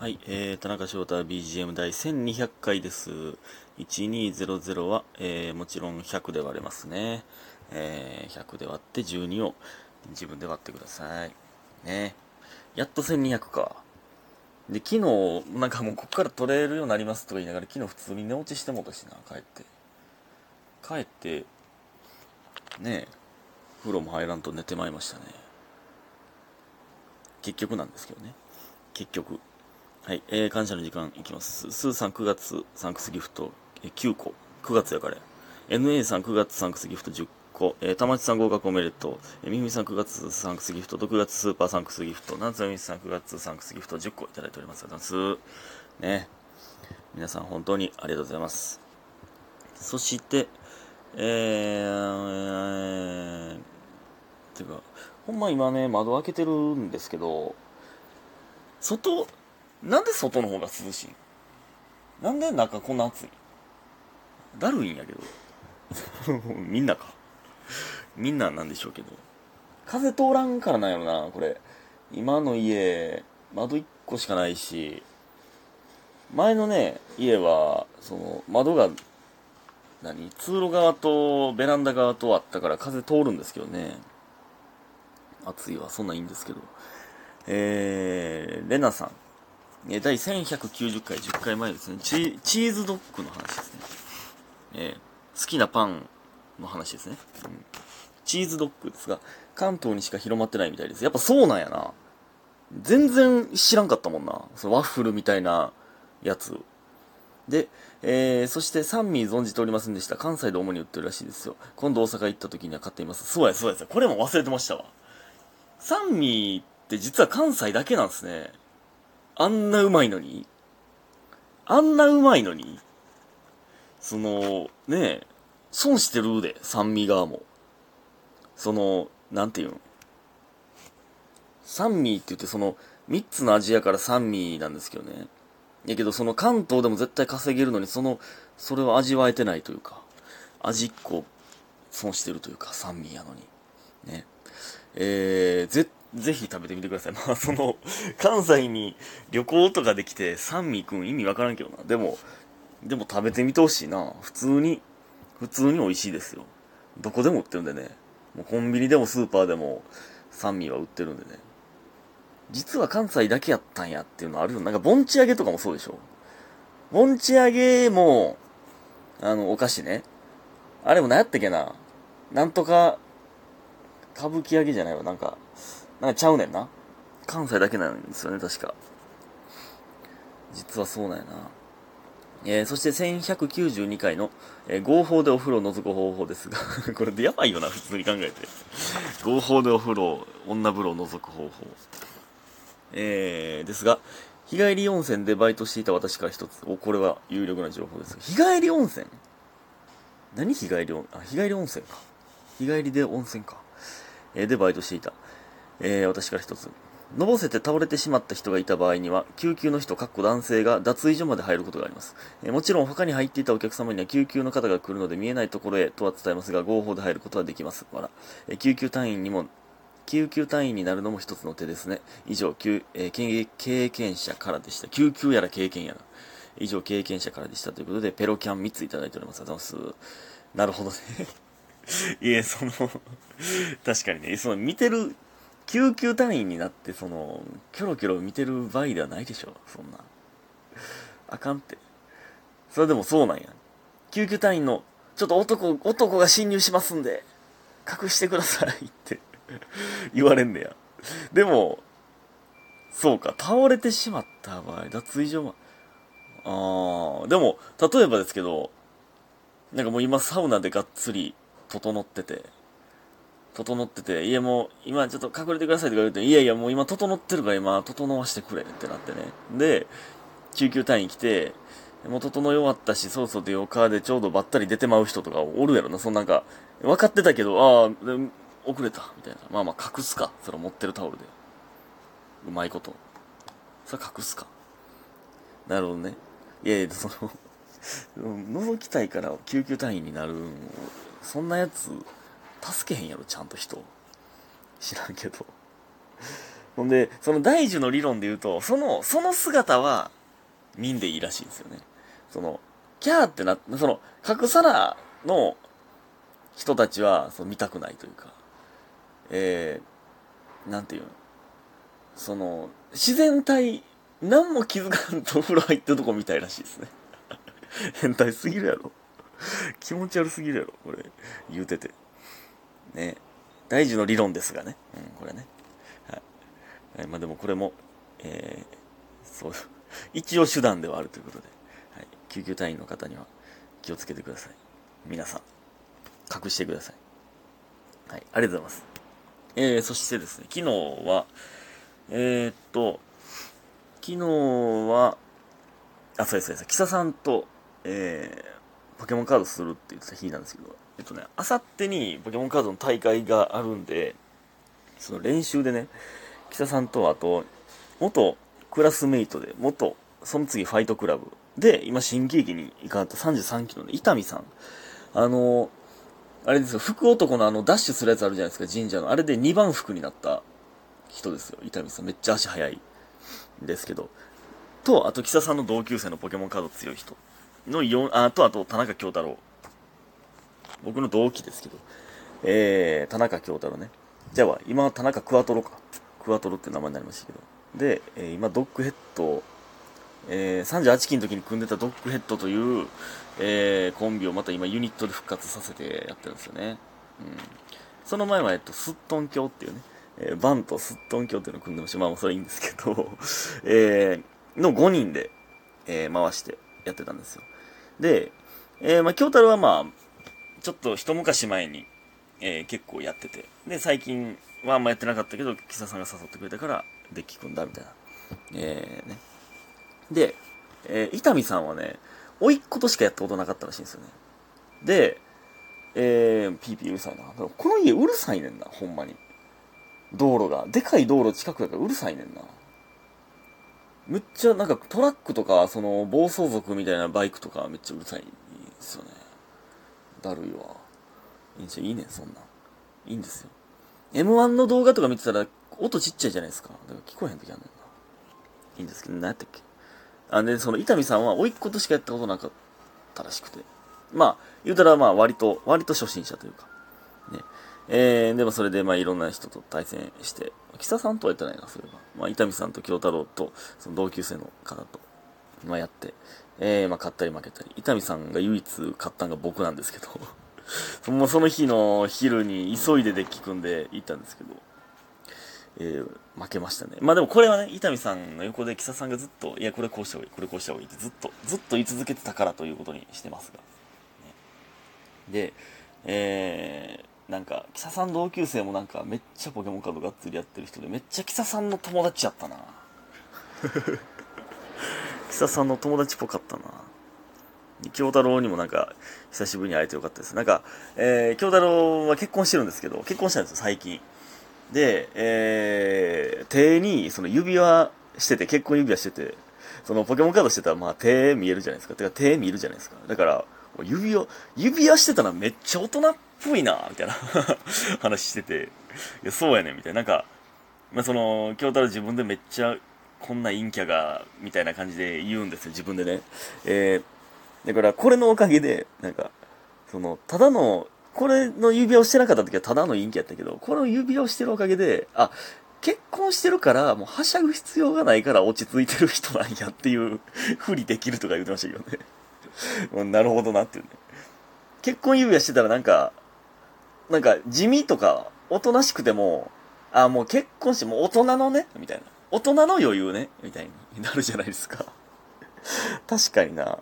はい、えー、田中翔太 BGM 第1200回です。1200は、えー、もちろん100で割れますね。えー、100で割って12を自分で割ってください。ね。やっと1200か。で、昨日、なんかもうこっから取れるようになりますとか言いながら、昨日普通に寝落ちしてもうたしな、帰って。帰って、ねえ、風呂も入らんと寝てまいりましたね。結局なんですけどね。結局。はい、えー、感謝の時間いきます。スーさん9月サンクスギフト、えー9個。9月やから。NA さん9月サンクスギフト10個。えー、たまちさん合格おめでとう。えー、みふみさん9月サンクスギフト、6月スーパーサンクスギフト、夏みさん9月サンクスギフト10個いただいております。ありがとうございます。ね。皆さん本当にありがとうございます。そして、えーえー、てか、ほんま今ね、窓開けてるんですけど、外、なんで外の方が涼しいん？なんで中こんな暑いだるいんやけど。みんなか？みんななんでしょうけど。風通らんからなんやろな、これ。今の家、窓1個しかないし、前のね、家は、その、窓が、何？通路側とベランダ側とあったから風通るんですけどね。暑いわ、そんなんいいんですけど。えー、レナさん。え第1190回、10回前ですね。チチーズドッグの話ですね。えー好きなパンの話ですね、うんチーズドッグですが、関東にしか広まってないみたいです。やっぱそうなんやな。全然知らんかったもんな。そのワッフルみたいなやつ。で、えー、そしてサンミー存じておりませんでした。関西で主に売ってるらしいですよ。今度大阪行った時には買っています。そうや、そうや、これも忘れてましたわ。サンミーって実は関西だけなんですね。あんなうまいのに？あんなうまいのに？その、ねえ、損してるで、酸味側も。その、なんていうん酸味って言ってその、三つの味やから酸味なんですけどね。やけどその関東でも絶対稼げるのに、その、それを味わえてないというか、味一個損してるというか、酸味やのに。ね。えー、ぜ、ぜひ食べてみてください。まあ、その、関西に旅行とかできて、三味くん意味わからんけどな。でも、でも食べてみてほしいな。普通に、普通に美味しいですよ。どこでも売ってるんでね。もうコンビニでもスーパーでも、三味は売ってるんでね。実は関西だけやったんやっていうのあるよ。なんか、盆地揚げとかもそうでしょ。盆地揚げも、あの、お菓子ね。あれも何やったっけな。なんとか、歌舞伎揚げじゃないわ。なんか、なんかちゃうねんな。関西だけなんですよね、確か。実はそうなんやな。えー、そして1192回の、えー合法でお風呂を覗く方法ですが、これでやばいよな、普通に考えて。合法でお風呂、女風呂を覗く方法。えー、ですが、日帰り温泉でバイトしていた私から一つ。お、これは有力な情報です。日帰り温泉？何日帰り温、あ、日帰り温泉か。日帰りで温泉か。えーでバイトしていた。えー私から一つ。のぼせて倒れてしまった人がいた場合には、救急の人、かっこ男性が脱衣所まで入ることがあります。えーもちろん他に入っていたお客様には救急の方が来るので見えないところへとは伝えますが、合法で入ることはできます。わら。えー救急隊員にも、救急隊員になるのも一つの手ですね。以上、救えー経験者からでした。救急やら経験やら。以上、経験者からでしたということで、ペロキャン3ついただいております。ありがとうございます。なるほどね。いえ、その、確かにね、その見てる、救急隊員になって、その、キョロキョロ見てる場合ではないでしょ、そんな。あかんって。それでもそうなんや。救急隊員の、ちょっと男、男が侵入しますんで、隠してくださいって言われんねや。でも、そうか、倒れてしまった場合、脱衣所は、あー、でも、例えばですけど、なんかもう今サウナでがっつり整ってて、整ってて、いやもう今ちょっと隠れてくださいとか言うと、いやいやもう今整ってるから今整わしてくれってなってね。で、救急隊員来て、もう整い終わったし、そうそうでよかでちょうどばったり出てまう人とかおるやろな。そのなんか、分かってたけど、ああ、遅れた、みたいな。まあまあ隠すか。それ持ってるタオルで。うまいこと。それ隠すか。なるほどね。いやいや、その、覗きたいから救急隊員になるそんなやつ助けへんやろちゃんと人知らんけどほんで、その大樹の理論で言うと、その、その姿は、見んでいいらしいんですよね。その、キャーってな、その、角皿の人たちは、その見たくないというか、えー、なんていうの、その、自然体、何も気づかんとお風呂入ってるとこ見たいらしいですね。変態すぎるやろ。気持ち悪すぎるやろ、これ。言うてて。ね。大事の理論ですがね。うん、これね。はい。まあでもこれも、えー、そう、一応手段ではあるということで、はい。救急隊員の方には気をつけてください。皆さん、隠してください。はい。ありがとうございます。えー、そしてですね、昨日は、えー、っと、昨日は、あ、そうです、そうです。キサさんと、えー、ポケモンカードするって言ってた日なんですけど、えっとね、あさってにポケモンカードの大会があるんで、その練習でね、キサさんとあと、元クラスメイトで、元、その次ファイトクラブで、今新喜劇に行かれた33期の、伊丹さん。あの、あれですよ、福男のあの、ダッシュするやつあるじゃないですか、神社の。あれで2番服になった人ですよ、伊丹さん。めっちゃ足速いんですけど。と、あと、キサさんの同級生のポケモンカード強い人。の4、あと、あと、田中京太郎。僕の同期ですけど。えー、田中京太郎ね。じゃあ、今は田中クワトロか。クワトロって名前になりましたけど。で、えー、今、ドッグヘッドえー、38期の時に組んでたドッグヘッドという、えー、コンビをまた今ユニットで復活させてやってるんですよね。うん。その前は、えっと、スットン教っていうね、えー、バンとスットン教っていうのを組んでました。まあ、それいいんですけど、えー、の5人で、えー、回してやってたんですよ。で、えー、まあ、京太郎はまあ、ちょっと一昔前に、えー、結構やってて、で、最近はあんまやってなかったけど、キサさんが誘ってくれたから、デッキ組んだみたいな。えー、ね。で、えー、伊丹さんはね、甥っ子としかやったことなかったらしいんですよね。で、えー、ピーピーうるさいな。この家うるさいねんな、ほんまに。道路が。でかい道路近くだからうるさいねんな。むっちゃ、なんかトラックとか、その、暴走族みたいなバイクとかめっちゃうるさいんですよね。だるいわ。いいんじゃ、いいね、そんなん。いいんですよ。M1 の動画とか見てたら、音ちっちゃいじゃないですか。だから聞こえへん時あんねんな。いいんですけど、何やったっけあで、その伊丹さんは、甥っ子としかやったことなかったらしくて。まあ、言うたら、まあ、割と、割と初心者というか。ね。えー、でもそれで、まあ、いろんな人と対戦して、木佐さんとはやってないな、そういえば。まあ、伊丹さんと京太郎と、その同級生の方と、まあ、やって、えー、まあ、勝ったり負けたり。伊丹さんが唯一勝ったのが僕なんですけど、もうその日の昼に急いでデッキ組んで行ったんですけど、えー、負けましたね。まあでもこれはね、伊丹さんの横で、木佐さんがずっと、いや、これこうした方がいい、これこうした方がいいってずっと、ずっと言い続けてたからということにしてますが。ね、で、えー、なんか、木佐さん同級生もなんか、めっちゃポケモンカードがっつりやってる人で、めっちゃ木佐さんの友達やったな。木佐さんの友達っぽかったな。京太郎にもなんか、久しぶりに会えてよかったです。なんか、えー、京太郎は結婚してるんですけど、結婚したんですよ、最近。で、えー、手にその指輪してて、結婚指輪してて、そのポケモンカードしてたらまあ手見えるじゃないですか。てか手見えるじゃないですか。だから、指輪、指輪してたらめっちゃ大人っぽいな、みたいな 話してて、いや、そうやねん、みたいな。なんか、まあ、その、京太郎自分でめっちゃ、こんな陰キャが、みたいな感じで言うんですよ、自分でね。えー、だから、これのおかげで、なんか、その、ただのこれの指輪をしてなかった時はただの陰気やったけど、これの指輪をしてるおかげで、あ、結婚してるから、もうはしゃぐ必要がないから落ち着いてる人なんやっていうふりできるとか言ってましたけどね。なるほどなっていうね。結婚指輪してたらなんか、なんか地味とか、おとなしくても、あ、もう結婚して、もう大人のね、みたいな。大人の余裕ね、みたいに なるじゃないですか。確かにな。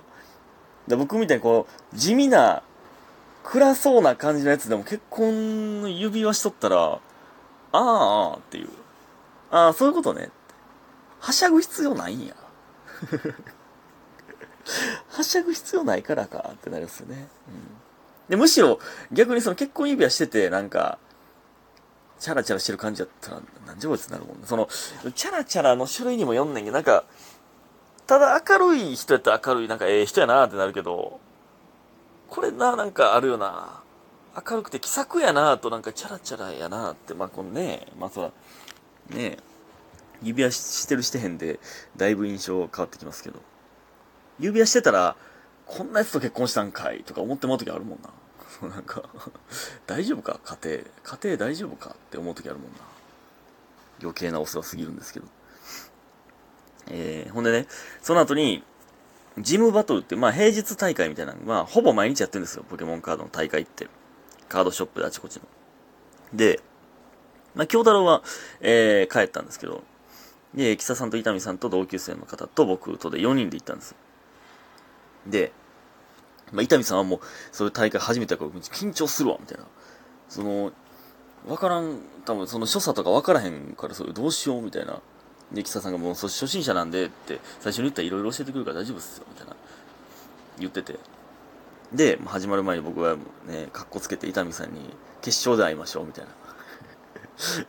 で僕みたいにこう、地味な暗そうな感じのやつでも結婚の指輪しとったら、ああ、っていう。ああ、そういうことね。はしゃぐ必要ないんや。はしゃぐ必要ないからかってなりますよね。うん。で、むしろ逆にその結婚指輪してて、なんか、チャラチャラしてる感じだったら、なんじゃこいつになるもんね。その、チャラチャラの種類にも読んねんけど、なんか、ただ明るい人やったら明るい、なんかええ人やなってなるけど、これな、なんかあるよな。明るくて気さくやなとなんかチャラチャラやなって、まあこのね、まあそら、ね指輪してるしてへんで、だいぶ印象変わってきますけど。指輪してたら、こんなやつと結婚したんかいとか思ってまう時あるもんな。そ うなんか大丈夫か？家庭。家庭大丈夫か？って思う時あるもんな。余計なお世話すぎるんですけど。えー、ほんでね、その後に、ジムバトルって、まあ平日大会みたいなまあほぼ毎日やってるんですよ、ポケモンカードの大会って。カードショップであちこちの。で、まあ京太郎は、えー、帰ったんですけど、で、木佐さんと伊丹さんと同級生の方と僕とで4人で行ったんですよ。で、まあ、伊丹さんはもう、そういう大会初めてやから緊張するわ、みたいな。その、わからん、多分その所作とかわからへんから、それどうしよう、みたいな。で、木佐さんがもう、初心者なんでって、最初に言ったらいろいろ教えてくるから大丈夫っすよ、みたいな。言ってて。で、始まる前に僕はね、格好つけて伊丹さんに、決勝で会いましょう、みたいな。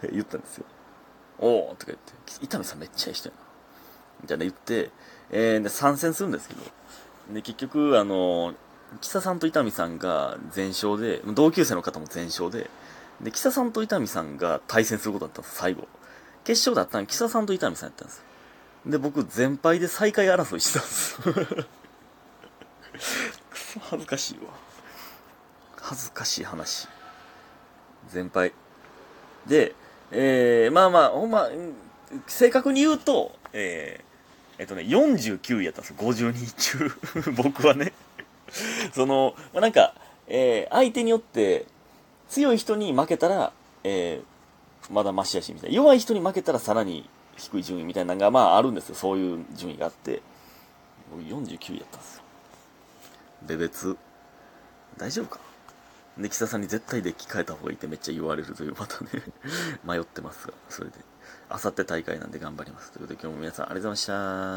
言ったんですよ。おーとか言って、伊丹さんめっちゃいい人やな。みたいな言って、えー、で、参戦するんですけど、で、結局、あの、木佐さんと伊丹さんが全勝で、同級生の方も全勝で、で、木佐さんと伊丹さんが対戦することだったんです、最後。決勝だったの木佐さんと伊丹さんやったんです。で、僕、全敗で最下位争いしてたんです。くそ恥ずかしいわ。恥ずかしい話。全敗。で、えー、まあまあ、ほんま、正確に言うと、えー、えっとね、49位やったんですよ、50人中。僕はね。その、まあ、なんか、えー、相手によって、強い人に負けたら、えー、まだマシやし、みたいな。弱い人に負けたらさらに低い順位みたいなのが、まああるんですよ。そういう順位があって。僕49位やったんですよ。ベベツ、大丈夫か？で、岸田さんに絶対デッキ変えた方がいいってめっちゃ言われるという、またね迷ってますが、それで。あさって大会なんで頑張ります。ということで今日も皆さんありがとうございました。